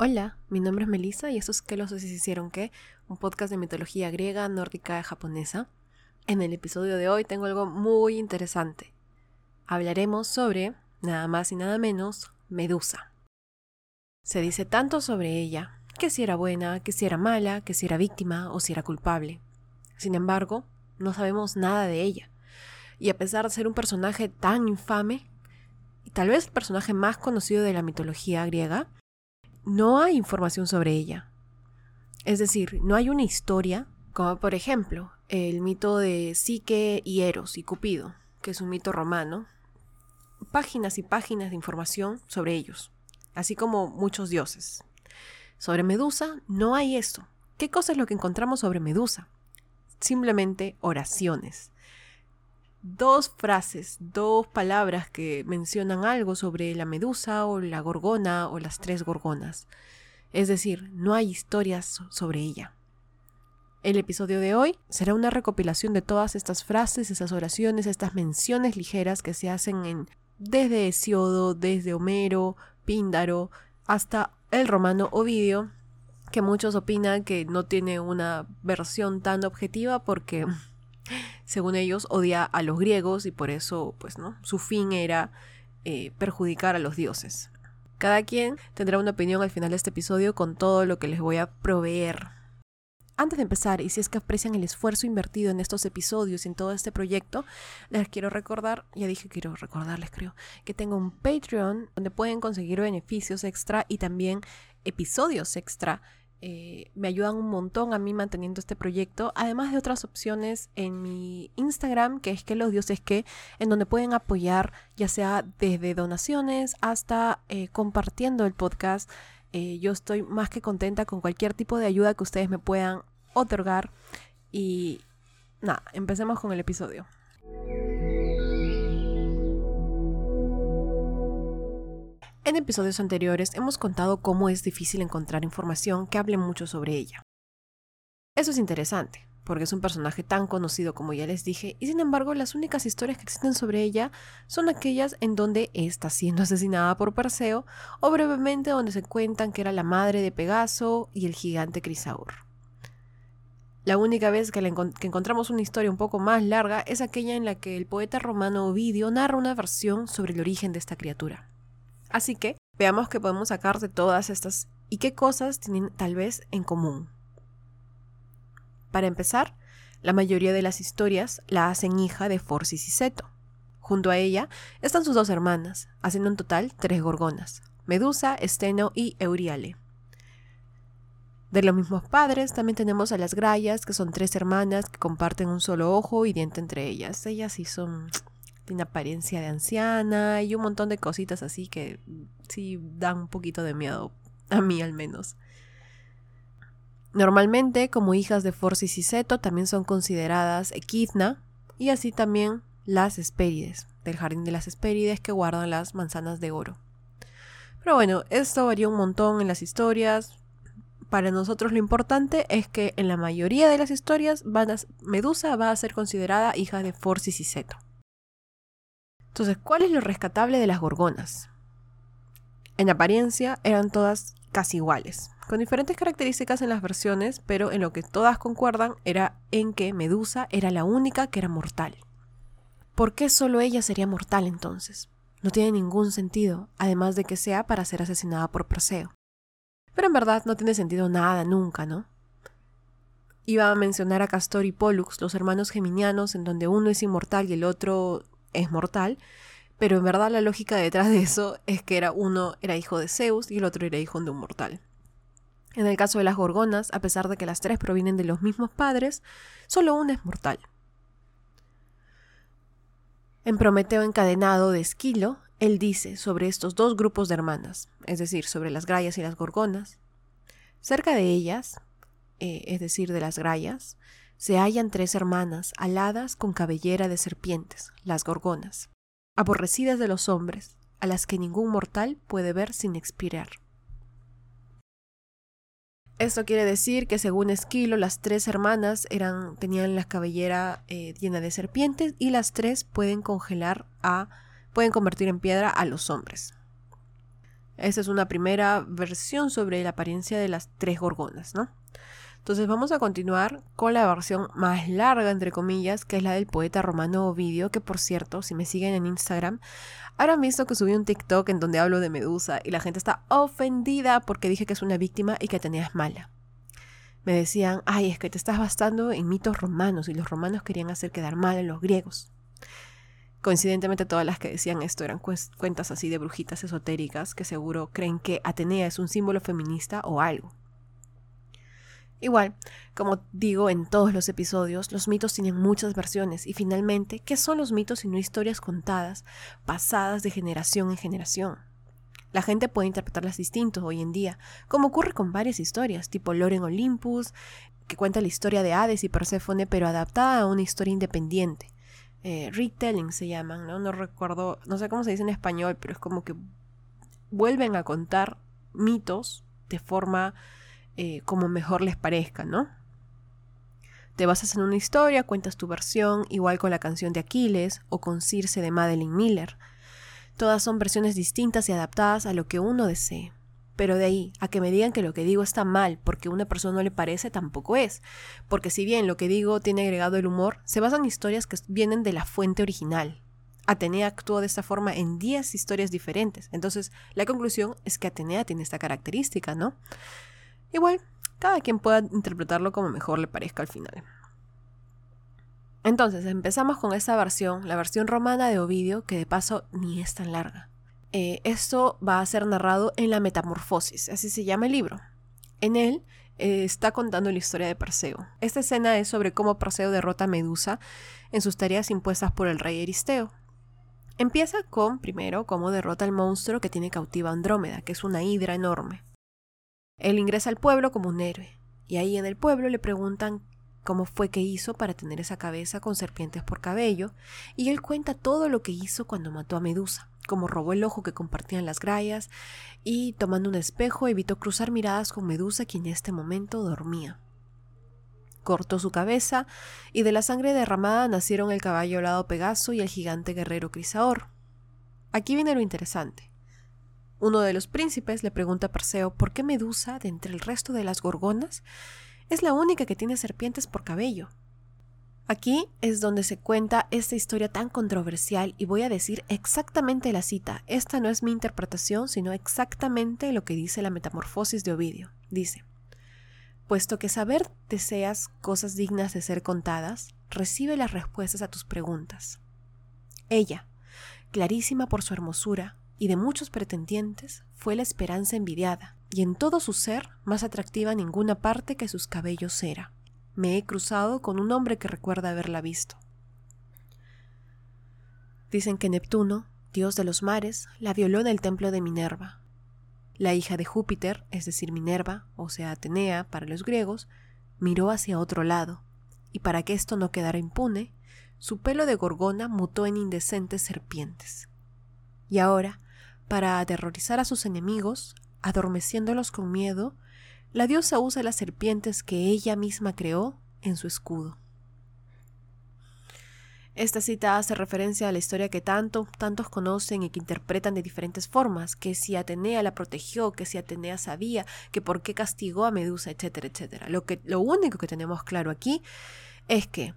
Hola, mi nombre es Melissa y esto es ¿Qué los hicieron qué? Un podcast de mitología griega, nórdica y japonesa. En el episodio de hoy tengo algo muy interesante. Hablaremos sobre, nada más y nada menos, Medusa. Se dice tanto sobre ella, que si era buena, que si era mala, que si era víctima o si era culpable. Sin embargo, no sabemos nada de ella. Y a pesar de ser un personaje tan infame, y tal vez el personaje más conocido de la mitología griega, no hay información sobre ella. Es decir, no hay una historia, como por ejemplo el mito de Psique y Eros y Cupido, que es un mito romano, páginas y páginas de información sobre ellos, así como muchos dioses. Sobre Medusa no hay eso. ¿Qué cosa es lo que encontramos sobre Medusa? Simplemente oraciones. Dos frases, dos palabras que mencionan algo sobre la medusa o la gorgona o las tres gorgonas. Es decir, no hay historias sobre ella. El episodio de hoy será una recopilación de todas estas frases, estas oraciones, estas menciones ligeras que se hacen en desde Hesiodo, desde Homero, Píndaro, hasta el romano Ovidio, que muchos opinan que no tiene una versión tan objetiva porque según ellos, odia a los griegos y por eso, pues, ¿no? Su fin era eh, perjudicar a los dioses. Cada quien tendrá una opinión al final de este episodio con todo lo que les voy a proveer. Antes de empezar, y si es que aprecian el esfuerzo invertido en estos episodios y en todo este proyecto, les quiero recordar, ya dije quiero recordarles creo, que tengo un Patreon donde pueden conseguir beneficios extra y también episodios extra eh, me ayudan un montón a mí manteniendo este proyecto, además de otras opciones en mi Instagram, que es que los dioses que, en donde pueden apoyar ya sea desde donaciones hasta eh, compartiendo el podcast. Eh, yo estoy más que contenta con cualquier tipo de ayuda que ustedes me puedan otorgar. Y nada, empecemos con el episodio. En episodios anteriores hemos contado cómo es difícil encontrar información que hable mucho sobre ella. Eso es interesante, porque es un personaje tan conocido como ya les dije, y sin embargo las únicas historias que existen sobre ella son aquellas en donde está siendo asesinada por Perseo, o brevemente donde se cuentan que era la madre de Pegaso y el gigante Crisaur. La única vez que, que, encontramos una historia un poco más larga es aquella en la que el poeta romano Ovidio narra una versión sobre el origen de esta criatura. Así que veamos qué podemos sacar de todas estas y qué cosas tienen tal vez en común. Para empezar, la mayoría de las historias la hacen hija de Forcis y Seto. Junto a ella están sus dos hermanas, haciendo en total tres gorgonas, Medusa, Esteno y Euriale. De los mismos padres también tenemos a las Grayas, que son tres hermanas que comparten un solo ojo y diente entre ellas. Ellas sí son tiene apariencia de anciana y un montón de cositas así que sí dan un poquito de miedo, a mí al menos. Normalmente, como hijas de Forcis y Seto, también son consideradas Equidna y así también las Hespérides, del jardín de las Hespérides que guardan las manzanas de oro. Pero bueno, esto varía un montón en las historias. Para nosotros lo importante es que en la mayoría de las historias Medusa va a ser considerada hija de Forcis y Seto. Entonces, ¿cuál es lo rescatable de las gorgonas? En apariencia eran todas casi iguales, con diferentes características en las versiones, pero en lo que todas concuerdan era en que Medusa era la única que era mortal. ¿Por qué solo ella sería mortal entonces? No tiene ningún sentido, además de que sea para ser asesinada por Perseo. Pero en verdad no tiene sentido nada nunca, ¿no? Iba a mencionar a Castor y Pollux, los hermanos geminianos, en donde uno es inmortal y el otro es mortal, pero en verdad la lógica detrás de eso es que era uno era hijo de Zeus y el otro era hijo de un mortal. En el caso de las gorgonas, a pesar de que las tres provienen de los mismos padres, solo una es mortal. En Prometeo encadenado de Esquilo, él dice sobre estos dos grupos de hermanas, es decir, sobre las grayas y las gorgonas. Cerca de ellas, eh, es decir, de las grayas, se hallan tres hermanas aladas con cabellera de serpientes, las gorgonas, aborrecidas de los hombres, a las que ningún mortal puede ver sin expirar. Esto quiere decir que según Esquilo, las tres hermanas tenían la cabellera eh, llena de serpientes y las tres pueden congelar a, pueden convertir en piedra a los hombres. Esa es una primera versión sobre la apariencia de las tres gorgonas, ¿no? Entonces vamos a continuar con la versión más larga, entre comillas, que es la del poeta romano Ovidio, que por cierto, si me siguen en Instagram, habrán visto que subí un TikTok en donde hablo de Medusa y la gente está ofendida porque dije que es una víctima y que Atenea es mala. Me decían, ay, es que te estás bastando en mitos romanos y los romanos querían hacer quedar mal a los griegos. Coincidentemente todas las que decían esto eran cuentas así de brujitas esotéricas que seguro creen que Atenea es un símbolo feminista o algo. Igual, como digo en todos los episodios, los mitos tienen muchas versiones y finalmente, ¿qué son los mitos sino historias contadas, pasadas de generación en generación? La gente puede interpretarlas distintos hoy en día, como ocurre con varias historias, tipo Loren Olympus, que cuenta la historia de Hades y Perséfone, pero adaptada a una historia independiente eh, retelling se llaman, ¿no? No recuerdo, no sé cómo se dice en español, pero es como que vuelven a contar mitos de forma eh, como mejor les parezca, ¿no? Te basas en una historia, cuentas tu versión, igual con la canción de Aquiles o con Circe de Madeline Miller. Todas son versiones distintas y adaptadas a lo que uno desee. Pero de ahí a que me digan que lo que digo está mal porque a una persona no le parece, tampoco es. Porque si bien lo que digo tiene agregado el humor, se basan en historias que vienen de la fuente original. Atenea actuó de esta forma en 10 historias diferentes. Entonces, la conclusión es que Atenea tiene esta característica, ¿no? Igual, cada quien pueda interpretarlo como mejor le parezca al final. Entonces, empezamos con esta versión, la versión romana de Ovidio, que de paso ni es tan larga. Eh, esto va a ser narrado en la Metamorfosis, así se llama el libro. En él eh, está contando la historia de Perseo. Esta escena es sobre cómo Perseo derrota a Medusa en sus tareas impuestas por el rey Eristeo. Empieza con, primero, cómo derrota al monstruo que tiene cautiva Andrómeda, que es una hidra enorme. Él ingresa al pueblo como un héroe, y ahí en el pueblo le preguntan cómo fue que hizo para tener esa cabeza con serpientes por cabello, y él cuenta todo lo que hizo cuando mató a Medusa como robó el ojo que compartían las grayas, y tomando un espejo evitó cruzar miradas con Medusa, quien en este momento dormía. Cortó su cabeza, y de la sangre derramada nacieron el caballo alado Pegaso y el gigante guerrero Crisaor. Aquí viene lo interesante. Uno de los príncipes le pregunta a Perseo por qué Medusa, de entre el resto de las gorgonas, es la única que tiene serpientes por cabello. Aquí es donde se cuenta esta historia tan controversial y voy a decir exactamente la cita. Esta no es mi interpretación, sino exactamente lo que dice la Metamorfosis de Ovidio. Dice, puesto que saber deseas cosas dignas de ser contadas, recibe las respuestas a tus preguntas. Ella, clarísima por su hermosura y de muchos pretendientes, fue la esperanza envidiada, y en todo su ser más atractiva ninguna parte que sus cabellos era me he cruzado con un hombre que recuerda haberla visto. Dicen que Neptuno, dios de los mares, la violó en el templo de Minerva. La hija de Júpiter, es decir, Minerva, o sea, Atenea para los griegos, miró hacia otro lado, y para que esto no quedara impune, su pelo de gorgona mutó en indecentes serpientes. Y ahora, para aterrorizar a sus enemigos, adormeciéndolos con miedo, la diosa usa las serpientes que ella misma creó en su escudo. Esta cita hace referencia a la historia que tanto, tantos conocen y que interpretan de diferentes formas, que si Atenea la protegió, que si Atenea sabía, que por qué castigó a Medusa, etcétera, etcétera. Lo, que, lo único que tenemos claro aquí es que,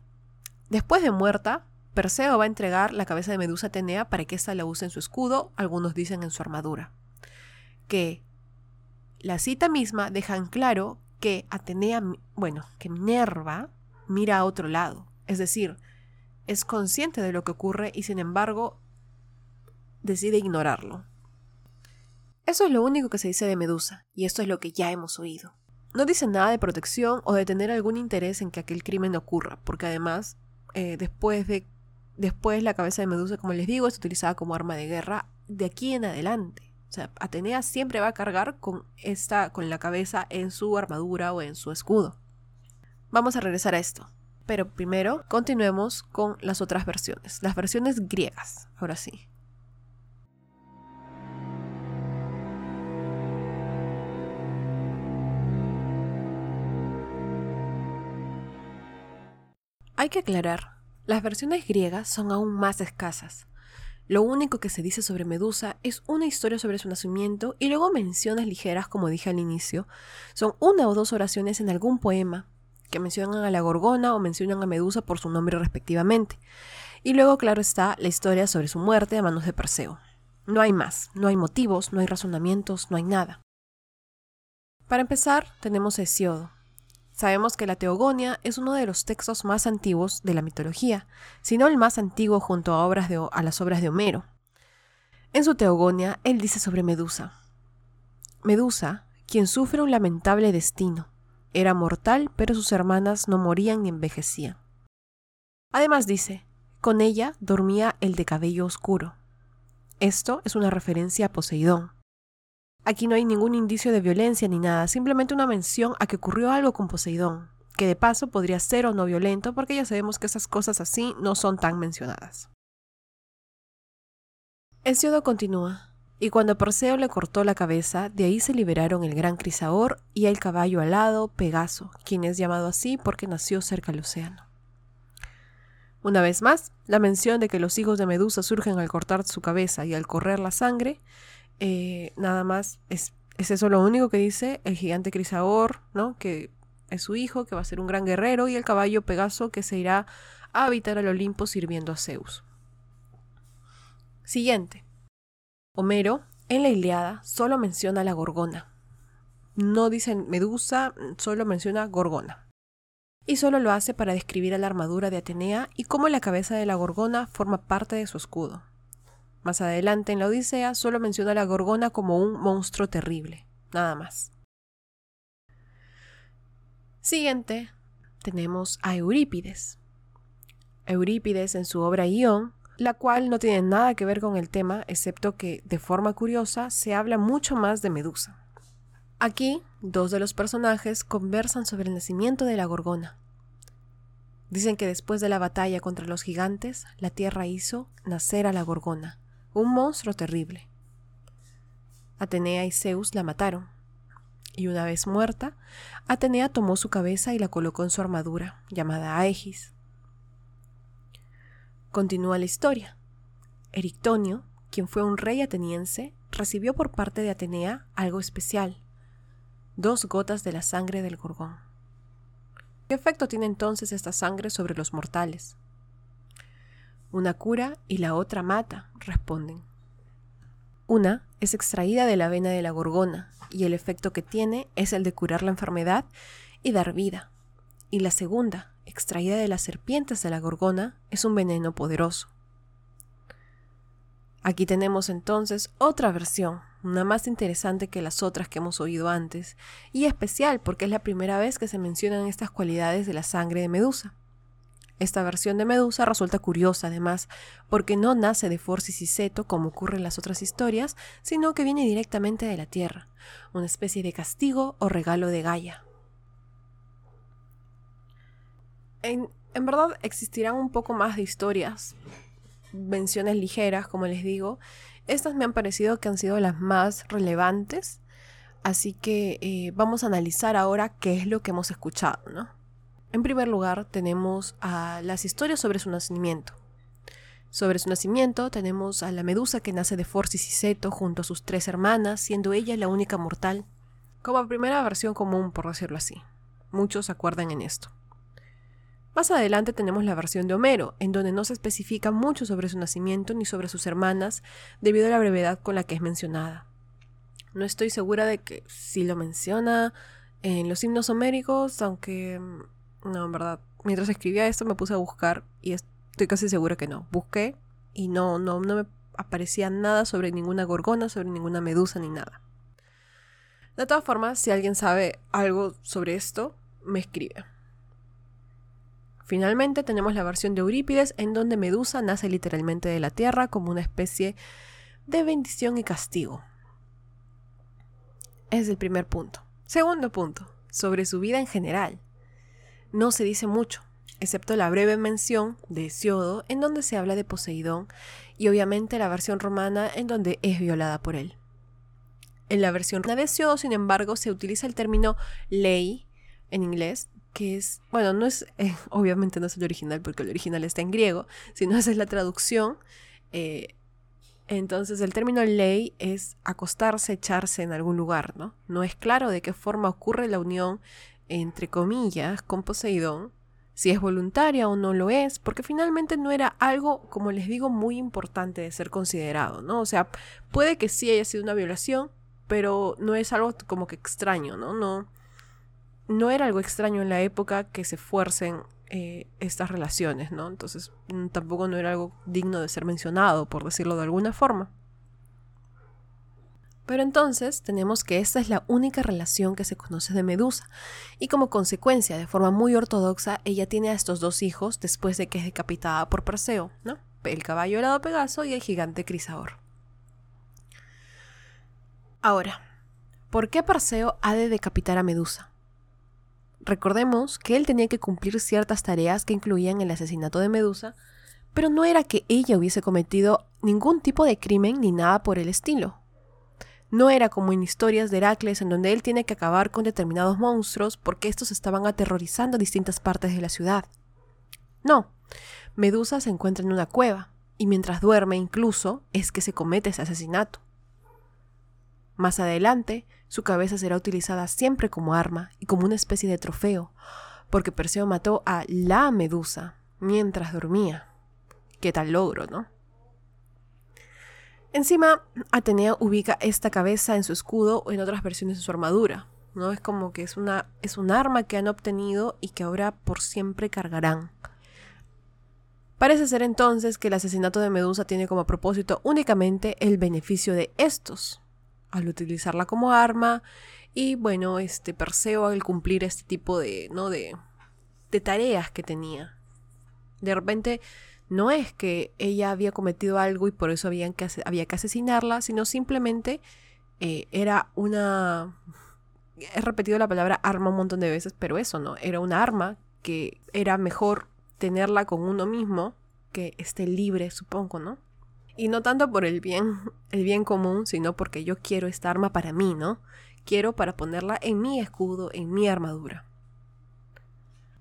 después de muerta, Perseo va a entregar la cabeza de Medusa a Atenea para que ésta la use en su escudo, algunos dicen en su armadura. Que la cita misma deja en claro que Atenea, bueno, que Minerva mira a otro lado, es decir, es consciente de lo que ocurre y sin embargo decide ignorarlo. Eso es lo único que se dice de Medusa, y esto es lo que ya hemos oído. No dice nada de protección o de tener algún interés en que aquel crimen ocurra, porque además, eh, después de después la cabeza de Medusa, como les digo, es utilizada como arma de guerra de aquí en adelante. O sea, Atenea siempre va a cargar con esta, con la cabeza en su armadura o en su escudo. Vamos a regresar a esto. Pero primero continuemos con las otras versiones, las versiones griegas, ahora sí. Hay que aclarar, las versiones griegas son aún más escasas. Lo único que se dice sobre Medusa es una historia sobre su nacimiento y luego menciones ligeras, como dije al inicio. Son una o dos oraciones en algún poema que mencionan a la Gorgona o mencionan a Medusa por su nombre respectivamente. Y luego, claro está, la historia sobre su muerte a manos de Perseo. No hay más, no hay motivos, no hay razonamientos, no hay nada. Para empezar, tenemos a Hesiodo, Sabemos que la Teogonia es uno de los textos más antiguos de la mitología, si no el más antiguo junto a, las obras de Homero. En su Teogonia, él dice sobre Medusa. Medusa, quien sufre un lamentable destino, era mortal, pero sus hermanas no morían ni envejecían. Además dice, con ella dormía el de cabello oscuro. Esto es una referencia a Poseidón, Aquí no hay ningún indicio de violencia ni nada, simplemente una mención a que ocurrió algo con Poseidón, que de paso podría ser o no violento porque ya sabemos que esas cosas así no son tan mencionadas. Hesiodo continúa, y cuando Perseo le cortó la cabeza, de ahí se liberaron el gran Crisaor y el caballo alado, Pegaso, quien es llamado así porque nació cerca del océano. Una vez más, la mención de que los hijos de Medusa surgen al cortar su cabeza y al correr la sangre eh, nada más es, eso lo único que dice el gigante Crisaor, ¿no? Que es su hijo, que va a ser un gran guerrero, y el caballo Pegaso que se irá a habitar al Olimpo sirviendo a Zeus. Siguiente. Homero, en la Iliada, solo menciona la Gorgona. No dice Medusa, solo menciona Gorgona. Y solo lo hace para describir a la armadura de Atenea y cómo la cabeza de la Gorgona forma parte de su escudo. Más adelante en la Odisea solo menciona a la Gorgona como un monstruo terrible, nada más. Siguiente, tenemos a Eurípides. Eurípides en su obra Ión, la cual no tiene nada que ver con el tema, excepto que, de forma curiosa, se habla mucho más de Medusa. Aquí, dos de los personajes conversan sobre el nacimiento de la Gorgona. Dicen que después de la batalla contra los gigantes, la tierra hizo nacer a la Gorgona, un monstruo terrible. Atenea y Zeus la mataron, y una vez muerta, Atenea tomó su cabeza y la colocó en su armadura, llamada Aegis. Continúa la historia. Erictonio, quien fue un rey ateniense, recibió por parte de Atenea algo especial, dos gotas de la sangre del gorgón. ¿Qué efecto tiene entonces esta sangre sobre los mortales? Una cura y la otra mata, responden. Una es extraída de la vena de la gorgona y el efecto que tiene es el de curar la enfermedad y dar vida. Y la segunda, extraída de las serpientes de la gorgona, es un veneno poderoso. Aquí tenemos entonces otra versión, una más interesante que las otras que hemos oído antes, y especial porque es la primera vez que se mencionan estas cualidades de la sangre de Medusa. Esta versión de Medusa resulta curiosa además, porque no nace de Forcis y Seto como ocurre en las otras historias, sino que viene directamente de la Tierra, una especie de castigo o regalo de Gaia. En, verdad existirán un poco más de historias, menciones ligeras, como les digo. Estas me han parecido que han sido las más relevantes, así que eh, vamos a analizar ahora qué es lo que hemos escuchado, ¿no? En primer lugar, tenemos a las historias sobre su nacimiento. Sobre su nacimiento tenemos a la medusa que nace de Forcis y Seto junto a sus tres hermanas, siendo ella la única mortal, como primera versión común, por decirlo así. Muchos acuerdan en esto. Más adelante tenemos la versión de Homero, en donde no se especifica mucho sobre su nacimiento ni sobre sus hermanas, debido a la brevedad con la que es mencionada. No estoy segura de que si lo menciona en los himnos homéricos, aunque no, en verdad. Mientras escribía esto me puse a buscar y estoy casi segura que no. Busqué y no, no, no me aparecía nada sobre ninguna gorgona, sobre ninguna medusa ni nada. De todas formas, si alguien sabe algo sobre esto, me escribe. Finalmente tenemos la versión de Eurípides en donde Medusa nace literalmente de la tierra como una especie de bendición y castigo. Es el primer punto. Segundo punto, sobre su vida en general no se dice mucho, excepto la breve mención de Hesiodo en donde se habla de Poseidón y obviamente la versión romana en donde es violada por él. En la versión de Hesiodo, sin embargo, se utiliza el término ley en inglés, que es, bueno, no es, eh, obviamente no es el original porque el original está en griego, sino esa es la traducción. Eh, Entonces el término ley es acostarse, echarse en algún lugar, ¿no? No es claro de qué forma ocurre la unión, entre comillas, con Poseidón, si es voluntaria o no lo es, porque finalmente no era algo, como les digo, muy importante de ser considerado, ¿no? O sea, puede que sí haya sido una violación, pero no es algo como que extraño, ¿no? No, no era algo extraño en la época que se fuercen eh, estas relaciones, ¿no? Entonces mm, tampoco no era algo digno de ser mencionado, por decirlo de alguna forma. Pero entonces tenemos que esta es la única relación que se conoce de Medusa, y como consecuencia, de forma muy ortodoxa, ella tiene a estos dos hijos después de que es decapitada por Perseo, ¿no? El caballo helado Pegaso y el gigante Crisaor. Ahora, ¿por qué Perseo ha de decapitar a Medusa? Recordemos que él tenía que cumplir ciertas tareas que incluían el asesinato de Medusa, pero no era que ella hubiese cometido ningún tipo de crimen ni nada por el estilo. No era como en historias de Heracles en donde él tiene que acabar con determinados monstruos porque estos estaban aterrorizando distintas partes de la ciudad. No, Medusa se encuentra en una cueva, y mientras duerme incluso es que se comete ese asesinato. Más adelante, su cabeza será utilizada siempre como arma y como una especie de trofeo, porque Perseo mató a la Medusa mientras dormía. Qué tal logro, ¿no? Encima, Atenea ubica esta cabeza en su escudo o en otras versiones de su armadura. ¿no? Es como que es, una, es un arma que han obtenido y que ahora por siempre cargarán. Parece ser entonces que el asesinato de Medusa tiene como propósito únicamente el beneficio de estos, al utilizarla como arma y bueno, este Perseo al cumplir este tipo de, ¿no? de, de tareas que tenía. De repente no es que ella había cometido algo y por eso habían que, había que asesinarla, sino simplemente eh, era una... He repetido la palabra arma un montón de veces, pero eso no, era una arma que era mejor tenerla con uno mismo que esté libre, supongo, ¿no? Y no tanto por el bien, el bien común, sino porque yo quiero esta arma para mí, ¿no? Quiero para ponerla en mi escudo, en mi armadura.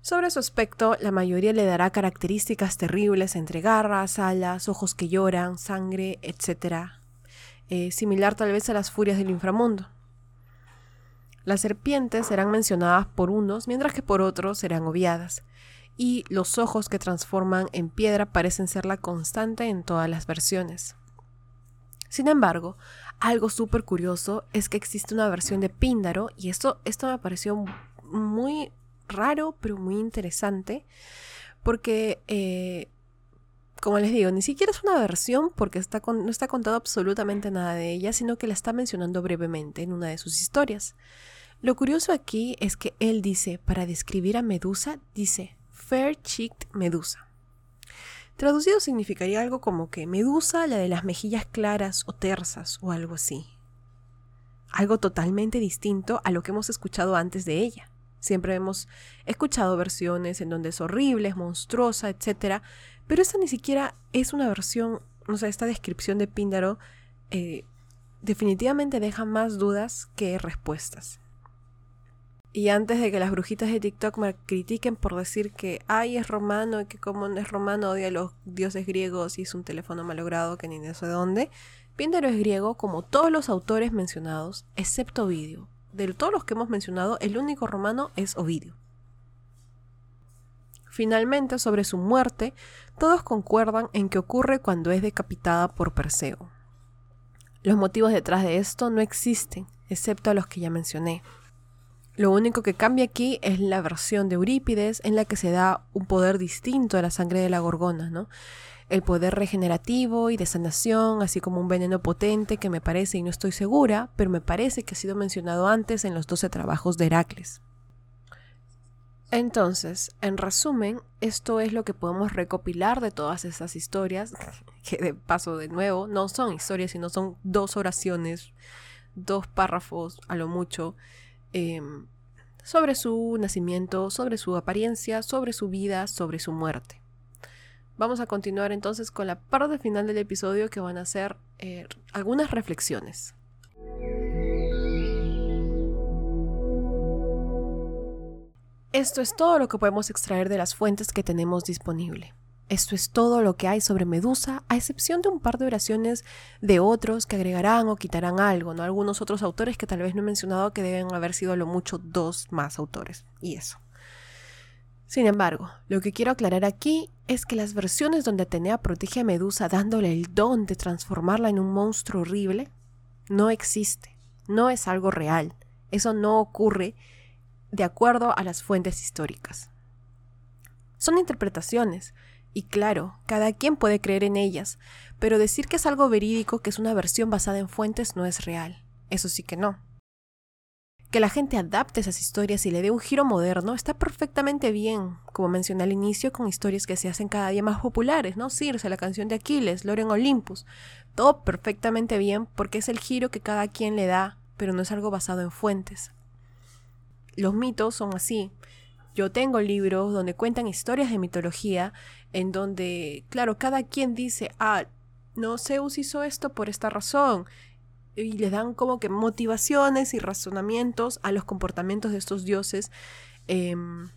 Sobre su aspecto, la mayoría le dará características terribles entre garras, alas, ojos que lloran, sangre, etc. Eh, similar tal vez a las furias del inframundo. Las serpientes serán mencionadas por unos, mientras que por otros serán obviadas y los ojos que transforman en piedra parecen ser la constante en todas las versiones. Sin embargo, algo súper curioso es que existe una versión de Píndaro y esto, esto me pareció muy raro pero muy interesante porque eh, como les digo, ni siquiera es una versión porque no está contado absolutamente nada de ella, sino que la está mencionando brevemente en una de sus historias. Lo curioso aquí es que él dice, para describir a Medusa, dice, Fair-cheeked Medusa. Traducido significaría algo como que Medusa, la de las mejillas claras o tersas o algo así. Algo totalmente distinto a lo que hemos escuchado antes de ella. Siempre hemos escuchado versiones en donde es horrible, es monstruosa, etc. Pero esta ni siquiera es una versión, o sea, esta descripción de Píndaro eh, definitivamente deja más dudas que respuestas. Y antes de que las brujitas de TikTok me critiquen por decir que, ay, es romano y que como no es romano odia a los dioses griegos y es un teléfono malogrado que ni de dónde, Píndaro es griego como todos los autores mencionados, excepto Ovidio. De todos los que hemos mencionado, el único romano es Ovidio. Finalmente, sobre su muerte, todos concuerdan en que ocurre cuando es decapitada por Perseo. Los motivos detrás de esto no existen, excepto a los que ya mencioné. Lo único que cambia aquí es la versión de Eurípides en la que se da un poder distinto a la sangre de la gorgona, ¿no? El poder regenerativo y de sanación, así como un veneno potente que me parece, y no estoy segura, pero me parece que ha sido mencionado antes en los 12 trabajos de Heracles. Entonces, en resumen, esto es lo que podemos recopilar de todas esas historias, que de paso de nuevo no son historias, sino son dos oraciones, dos párrafos a lo mucho, Em, sobre su nacimiento, sobre su apariencia, sobre su vida, sobre su muerte. Vamos a continuar entonces con la parte final del episodio que van a ser eh, algunas reflexiones. Esto es todo lo que podemos extraer de las fuentes que tenemos disponible. Esto es todo lo que hay sobre Medusa, a excepción de un par de oraciones de otros que agregarán o quitarán algo, ¿no? Algunos otros autores que tal vez no he mencionado que deben haber sido lo mucho dos más autores. Y eso. Sin embargo, lo que quiero aclarar aquí es que las versiones donde Atenea protege a Medusa dándole el don de transformarla en un monstruo horrible no existe, no es algo real. Eso no ocurre de acuerdo a las fuentes históricas. Son interpretaciones, y claro, cada quien puede creer en ellas, pero decir que es algo verídico, que es una versión basada en fuentes, no es real. Eso sí que no. Que la gente adapte esas historias y le dé un giro moderno está perfectamente bien, como mencioné al inicio, con historias que se hacen cada día más populares, ¿no? Circe, la canción de Aquiles, Loren Olympus. Todo perfectamente bien porque es el giro que cada quien le da, pero no es algo basado en fuentes. Los mitos son así. Yo tengo libros donde cuentan historias de mitología, en donde, claro, cada quien dice, ah, no, Zeus hizo esto por esta razón, y le dan como que motivaciones y razonamientos a los comportamientos de estos dioses em,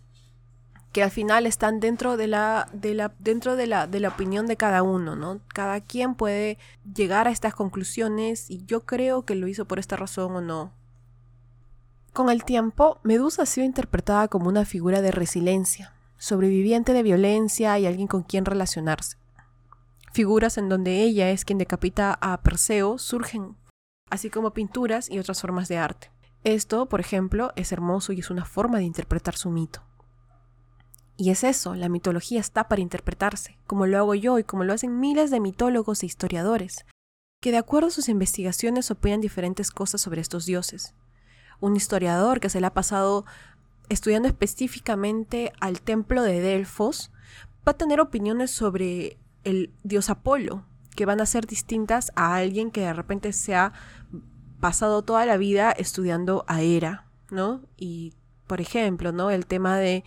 que al final están dentro de la, de la, dentro de la, de la opinión de cada uno, ¿no? Cada quien puede llegar a estas conclusiones y yo creo que lo hizo por esta razón o no. Con el tiempo, Medusa ha sido interpretada como una figura de resiliencia, sobreviviente de violencia y alguien con quien relacionarse. Figuras en donde ella es quien decapita a Perseo surgen así como pinturas y otras formas de arte. Esto, por ejemplo, es hermoso y es una forma de interpretar su mito. Y es eso, la mitología está para interpretarse, como lo hago yo y como lo hacen miles de mitólogos e historiadores, que de acuerdo a sus investigaciones opinan diferentes cosas sobre estos dioses. Un historiador que se le ha pasado estudiando específicamente al templo de Delfos va a tener opiniones sobre el dios Apolo, que van a ser distintas a alguien que de repente se ha pasado toda la vida estudiando a Hera, ¿no? Y, por ejemplo, ¿no? El tema de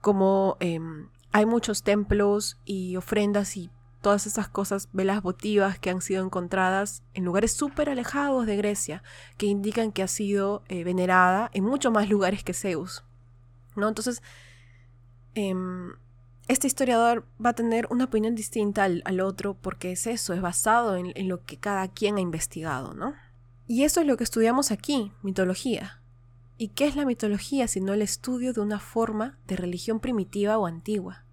cómo em, hay muchos templos y ofrendas y todas estas cosas, velas votivas que han sido encontradas en lugares súper alejados de Grecia, que indican que ha sido eh, venerada en muchos más lugares que Zeus, ¿no? Entonces, em, este historiador va a tener una opinión distinta al, otro porque es eso, es basado en, en, lo que cada quien ha investigado, ¿no? Y eso es lo que estudiamos aquí, mitología. ¿Y qué es la mitología sino el estudio de una forma de religión primitiva o antigua?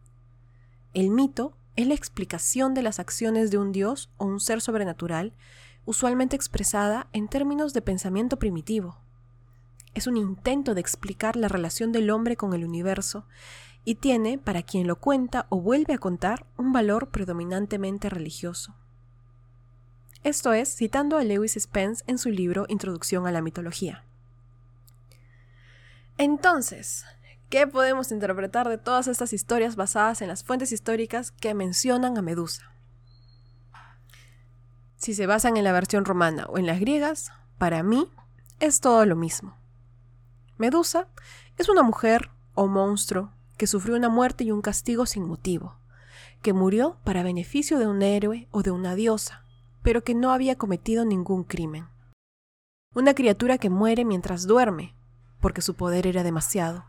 El mito es la explicación de las acciones de un dios o un ser sobrenatural, usualmente expresada en términos de pensamiento primitivo. Es un intento de explicar la relación del hombre con el universo y tiene, para quien lo cuenta o vuelve a contar, un valor predominantemente religioso. Esto es citando a Lewis Spence en su libro Introducción a la mitología. Entonces, ¿qué podemos interpretar de todas estas historias basadas en las fuentes históricas que mencionan a Medusa? Si se basan en la versión romana o en las griegas, para mí es todo lo mismo. Medusa es una mujer o monstruo que sufrió una muerte y un castigo sin motivo, que murió para beneficio de un héroe o de una diosa, pero que no había cometido ningún crimen. Una criatura que muere mientras duerme, porque su poder era demasiado.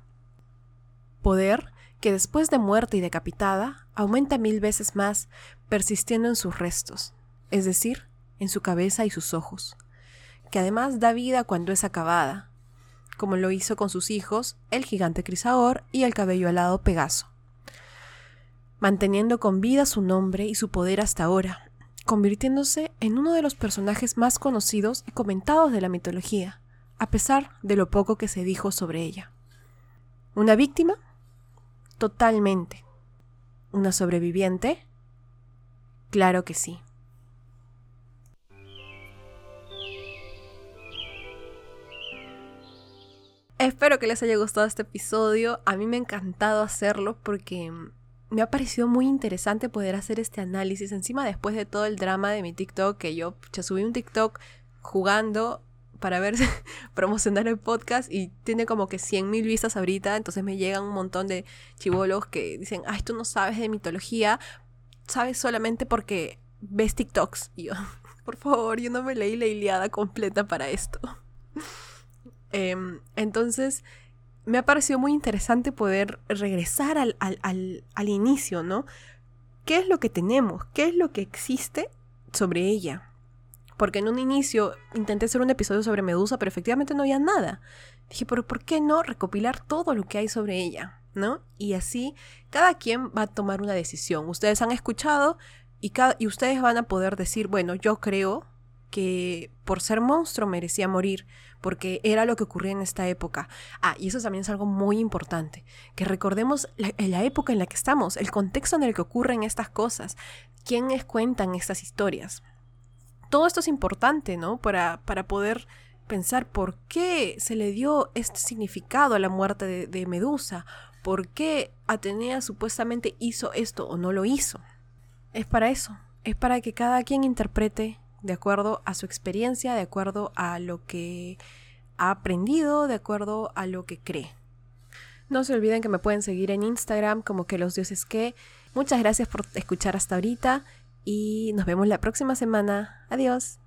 Poder que después de muerta y decapitada aumenta mil veces más, persistiendo en sus restos, es decir, en su cabeza y sus ojos, que además da vida cuando es acabada, como lo hizo con sus hijos, el gigante Crisaor y el cabello alado Pegaso, manteniendo con vida su nombre y su poder hasta ahora, convirtiéndose en uno de los personajes más conocidos y comentados de la mitología, a pesar de lo poco que se dijo sobre ella. ¿Una víctima? Totalmente. ¿Una sobreviviente? Claro que sí. Espero que les haya gustado este episodio. A mí me ha encantado hacerlo porque me ha parecido muy interesante poder hacer este análisis. Encima, después de todo el drama de mi TikTok, que yo ya subí un TikTok jugando para ver promocionar el podcast y tiene como que 100.000 vistas ahorita. Entonces me llegan un montón de chivolos que dicen, ay, tú no sabes de mitología, sabes solamente porque ves TikToks. Y yo, por favor, yo no me leí la Iliada completa para esto. Em, entonces, me ha parecido muy interesante poder regresar al, al, al, inicio, ¿no? qué es lo que tenemos, qué es lo que existe sobre ella. Porque en un inicio intenté hacer un episodio sobre Medusa, pero efectivamente no había nada. Dije, pero ¿por qué no recopilar todo lo que hay sobre ella? ¿No? Y así cada quien va a tomar una decisión. Ustedes han escuchado y, ustedes van a poder decir, bueno, yo creo que por ser monstruo merecía morir, porque era lo que ocurría en esta época. Ah, y eso también es algo muy importante, que recordemos la, la época en la que estamos, el contexto en el que ocurren estas cosas, quiénes cuentan estas historias. Todo esto es importante, ¿no? Para, para poder pensar por qué se le dio este significado a la muerte de, de Medusa, por qué Atenea supuestamente hizo esto o no lo hizo. Es para eso, es para que cada quien interprete de acuerdo a su experiencia, de acuerdo a lo que ha aprendido, de acuerdo a lo que cree. No se olviden que me pueden seguir en Instagram como que los dioses que. Muchas gracias por escuchar hasta ahorita y nos vemos la próxima semana. Adiós.